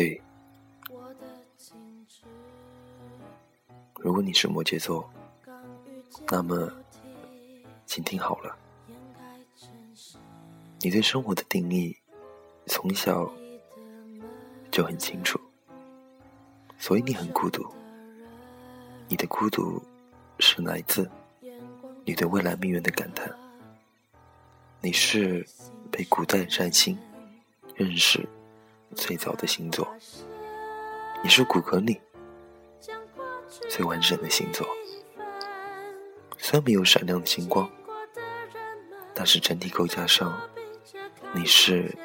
对，如果你是摩羯座，那么，请听好了，你对生活的定义从小就很清楚，所以你很孤独。你的孤独是来自你对未来命运的感叹。你是被古代占星认识最早的星座，你是骨骼里最完整的星座。虽然没有闪亮的星光，但是整体构架上，你是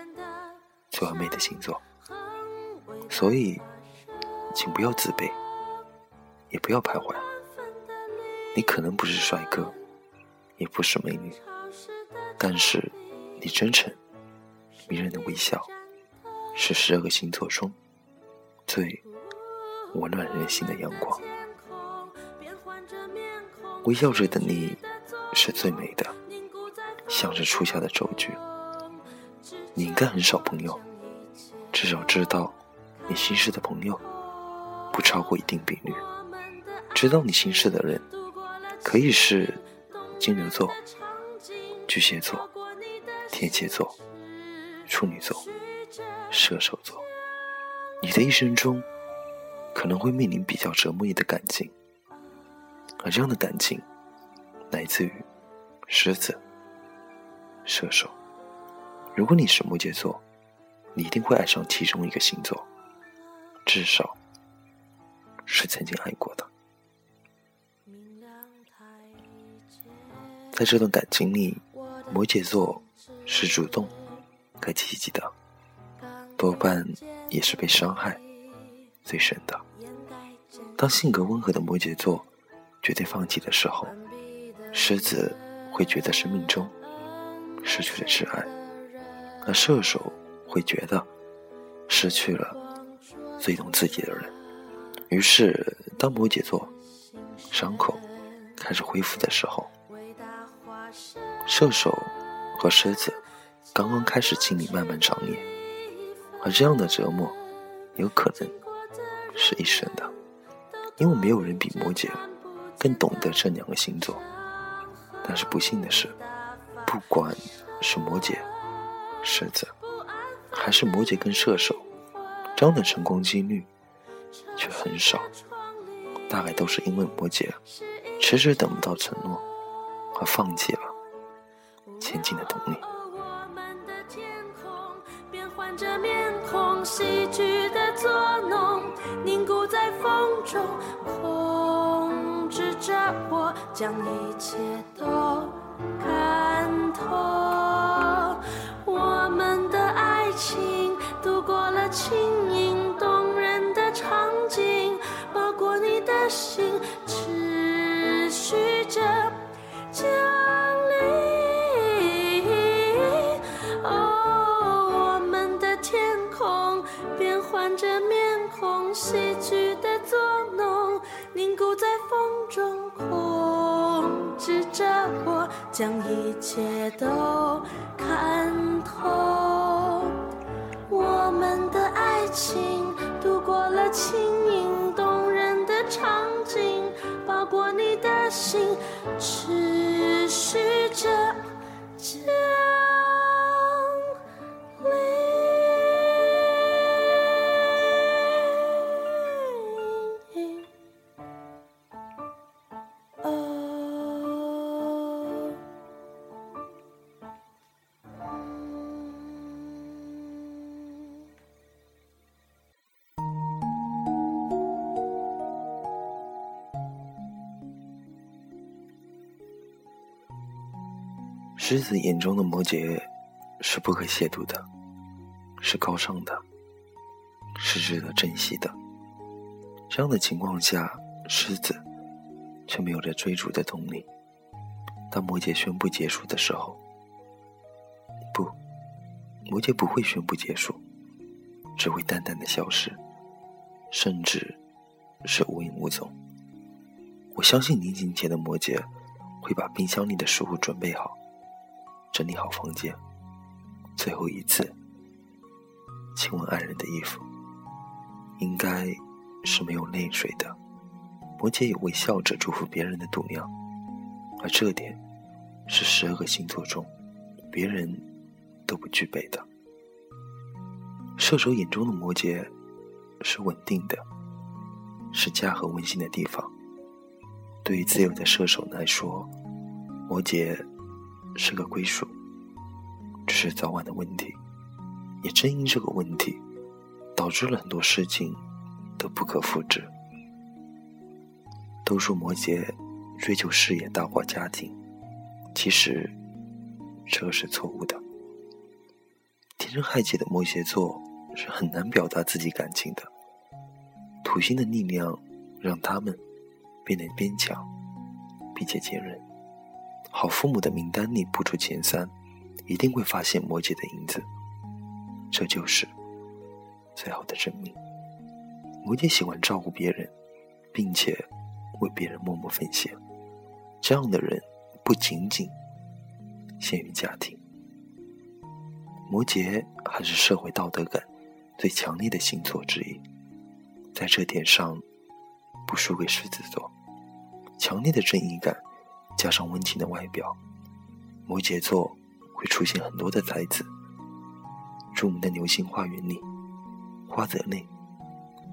最完美的星座。所以，请不要自卑，也不要徘徊。你可能不是帅哥，也不是美女。但是，你真诚、迷人的微笑，是十二个星座中最温暖人心的阳光。微笑着的你，是最美的，像是初夏的雏菊。你应该很少朋友，至少知道你心事的朋友不超过一定比率。知道你心事的人，可以是金牛座。巨蟹座、天蝎座、处女座、射手座，你的一生中可能会面临比较折磨你的感情，而这样的感情来自于狮子、射手。如果你是摩羯座，你一定会爱上其中一个星座，至少是曾经爱过的。在这段感情里。摩羯座是主动、可积极的，多半也是被伤害最深的。当性格温和的摩羯座决定放弃的时候，狮子会觉得生命中失去了挚爱，而射手会觉得失去了最懂自己的人。于是，当摩羯座伤口开始恢复的时候，射手和狮子刚刚开始经历漫漫长夜，而这样的折磨有可能是一生的，因为没有人比摩羯更懂得这两个星座。但是不幸的是，不管是摩羯、狮子，还是摩羯跟射手，这样的成功几率却很少，大概都是因为摩羯迟迟等不到承诺而放弃了。前进的动力。着面孔，喜剧的作弄，凝固在风中，控制着我，将一切将一切都看透，我们的爱情度过了轻盈动人的场景，包裹你的心，持续着。狮子眼中的摩羯是不可亵渎的，是高尚的，是值得珍惜的。这样的情况下，狮子却没有了追逐的动力。当摩羯宣布结束的时候，不，摩羯不会宣布结束，只会淡淡的消失，甚至是无影无踪。我相信临行前的摩羯会把冰箱里的食物准备好。整理好房间，最后一次亲吻爱人的衣服，应该是没有泪水的。摩羯有微笑着祝福别人的度量，而这点是十二个星座中别人都不具备的。射手眼中的摩羯是稳定的，是家和温馨的地方。对于自由的射手来说，摩羯是个归属，只是早晚的问题。也正因这个问题，导致了很多事情都不可复制。都说摩羯追求事业大过家庭，其实这是错误的。天生害己的摩羯座是很难表达自己感情的，土星的力量让他们变得坚强，并且坚韧。好父母的名单里不出前三，一定会发现摩羯的影子，这就是最好的证明。摩羯喜欢照顾别人，并且。为别人默默奉献，这样的人不仅仅限于家庭。摩羯还是社会道德感最强烈的星座之一，在这点上不输给狮子座。强烈的正义感加上温情的外表，摩羯座会出现很多的才子。著名的《流星花园》里，花泽类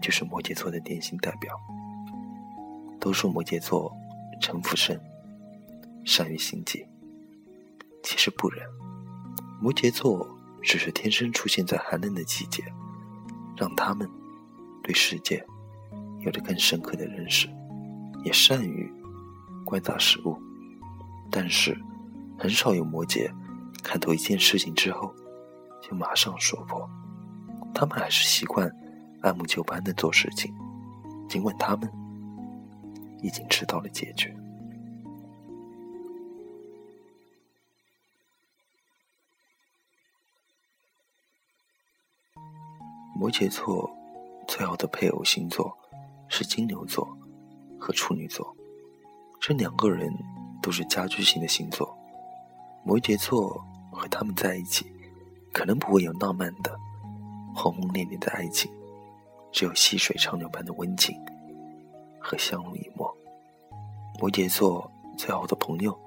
就是摩羯座的典型代表。都说摩羯座城府深，善于心计。其实不然，摩羯座只是天生出现在寒冷的季节，让他们对世界有着更深刻的认识，也善于观察事物。但是，很少有摩羯看透一件事情之后就马上说破，他们还是习惯按部就班的做事情，尽管他们。已经知道了结局。摩羯座最好的配偶星座是金牛座和处女座，这两个人都是家居型的星座。摩羯座和他们在一起，可能不会有浪漫的、轰轰烈烈的爱情，只有细水长流般的温情。和相濡以沫。摩羯座最好的朋友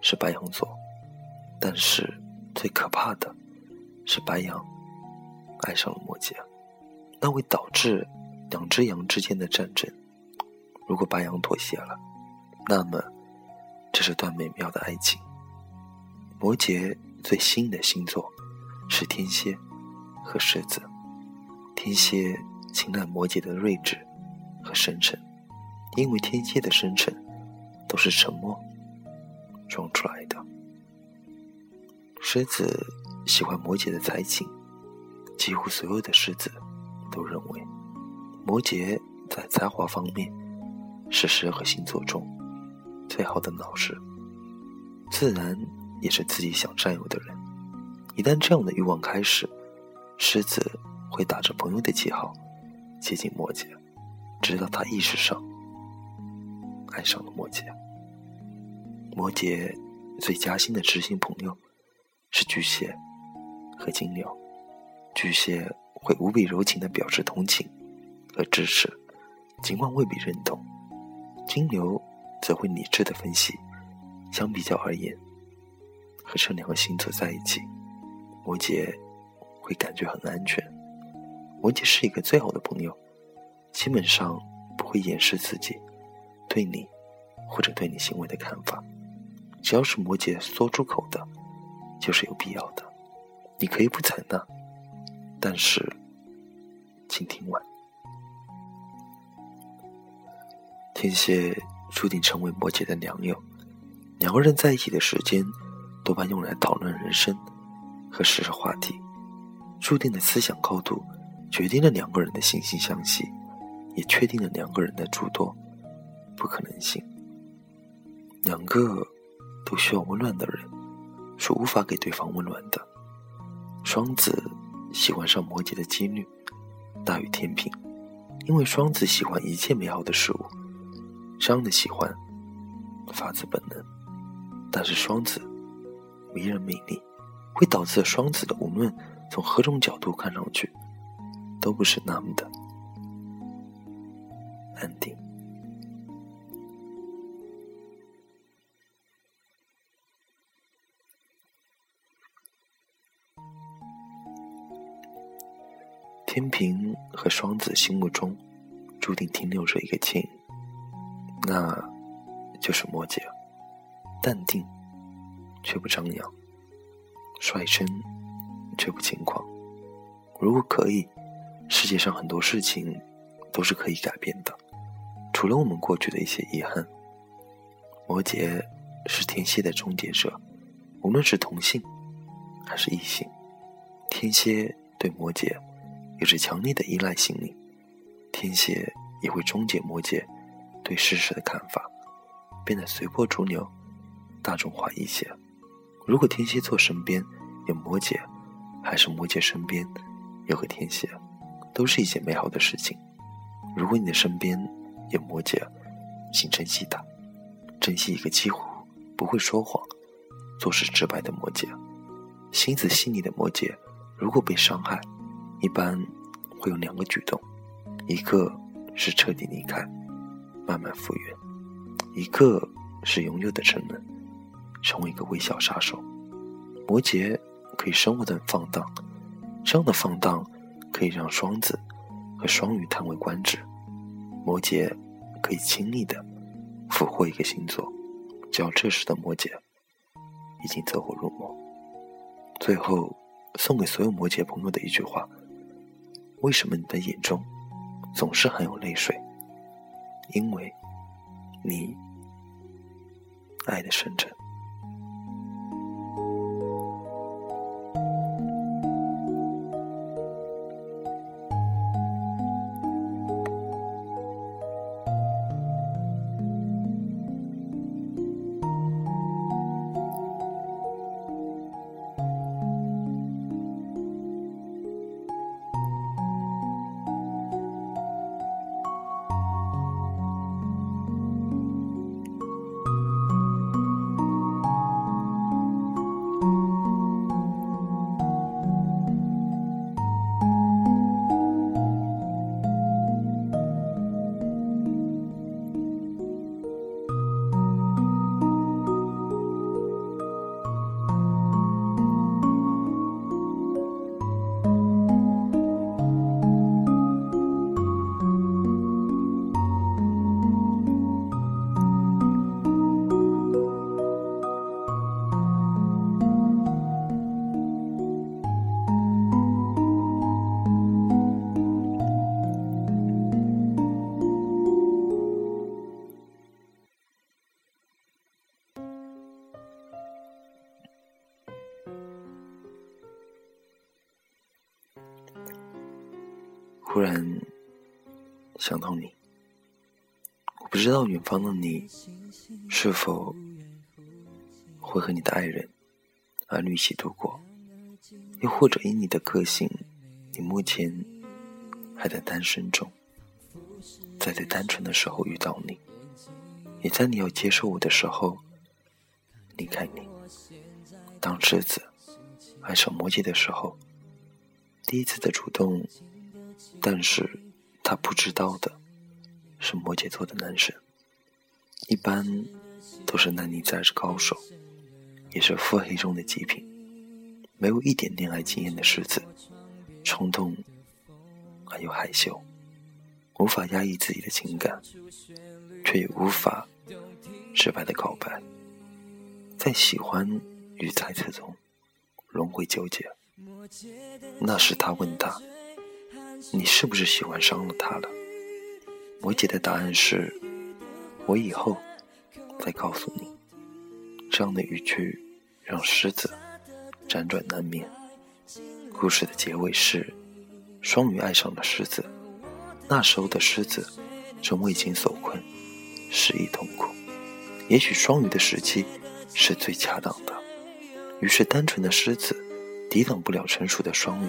是白羊座，但是最可怕的是白羊爱上了摩羯，那会导致两只羊之间的战争。如果白羊妥协了，那么这是段美妙的爱情。摩羯最吸引的星座是天蝎和狮子，天蝎青睐摩羯的睿智和深沉。因为天蝎的深沉都是沉默装出来的。狮子喜欢摩羯的才情，几乎所有的狮子都认为摩羯在才华方面是十二个星座中最好的老师，自然也是自己想占有的人。一旦这样的欲望开始，狮子会打着朋友的旗号接近摩羯，直到他意识上。爱上了摩羯。摩羯最加薪的知心朋友是巨蟹和金牛。巨蟹会无比柔情的表示同情和支持，尽管未必认同；金牛则会理智的分析。相比较而言，和这两个星座在一起，摩羯会感觉很安全。摩羯是一个最好的朋友，基本上不会掩饰自己。对你，或者对你行为的看法，只要是摩羯说出口的，就是有必要的。你可以不采纳，但是，请听完。天蝎注定成为摩羯的良友，两个人在一起的时间多半用来讨论人生和时事话题，注定的思想高度决定了两个人的惺惺相惜，也确定了两个人的诸多。不可能性。两个都需要温暖的人，是无法给对方温暖的。双子喜欢上摩羯的几率大于天平，因为双子喜欢一切美好的事物，这样的喜欢发自本能。但是双子迷人魅力，会导致双子的无论从何种角度看上去，都不是那么的安定。天平和双子心目中注定停留着一个亲，那就是摩羯，淡定却不张扬，率真却不轻狂。如果可以，世界上很多事情都是可以改变的，除了我们过去的一些遗憾。摩羯是天蝎的终结者，无论是同性还是异性，天蝎对摩羯。有着强烈的依赖心理，天蝎也会终结摩羯对事实的看法，变得随波逐流、大众化一些。如果天蝎座身边有摩羯，还是摩羯身边有个天蝎，都是一件美好的事情。如果你的身边有摩羯，请珍惜他，珍惜一个几乎不会说谎、做事直白的摩羯。心思细腻的摩羯，如果被伤害。一般会有两个举动，一个是彻底离开，慢慢复原；一个是永久的沉沦，成为一个微笑杀手。摩羯可以生活的放荡，这样的放荡可以让双子和双鱼叹为观止。摩羯可以轻易的俘获一个星座，只要这时的摩羯已经走火入魔。最后送给所有摩羯朋友的一句话。为什么你的眼中总是含有泪水？因为，你爱的深沉。然想到你，我不知道远方的你是否会和你的爱人儿女一起度过，又或者因你的个性，你目前还在单身中。在最单纯的时候遇到你，也在你要接受我的时候离开你。当赤子爱上摩羯的时候，第一次的主动。但是，他不知道的是，摩羯座的男生一般都是男女在是高手，也是腹黑中的极品，没有一点恋爱经验的狮子，冲动而又害羞，无法压抑自己的情感，却也无法直白的告白，在喜欢与猜测中轮回纠结。那时他问他。你是不是喜欢上了他了？摩羯的答案是：我以后再告诉你。这样的语句让狮子辗转难眠。故事的结尾是：双鱼爱上了狮子。那时候的狮子正为情所困，失意痛苦。也许双鱼的时机是最恰当的。于是，单纯的狮子抵挡不了成熟的双鱼。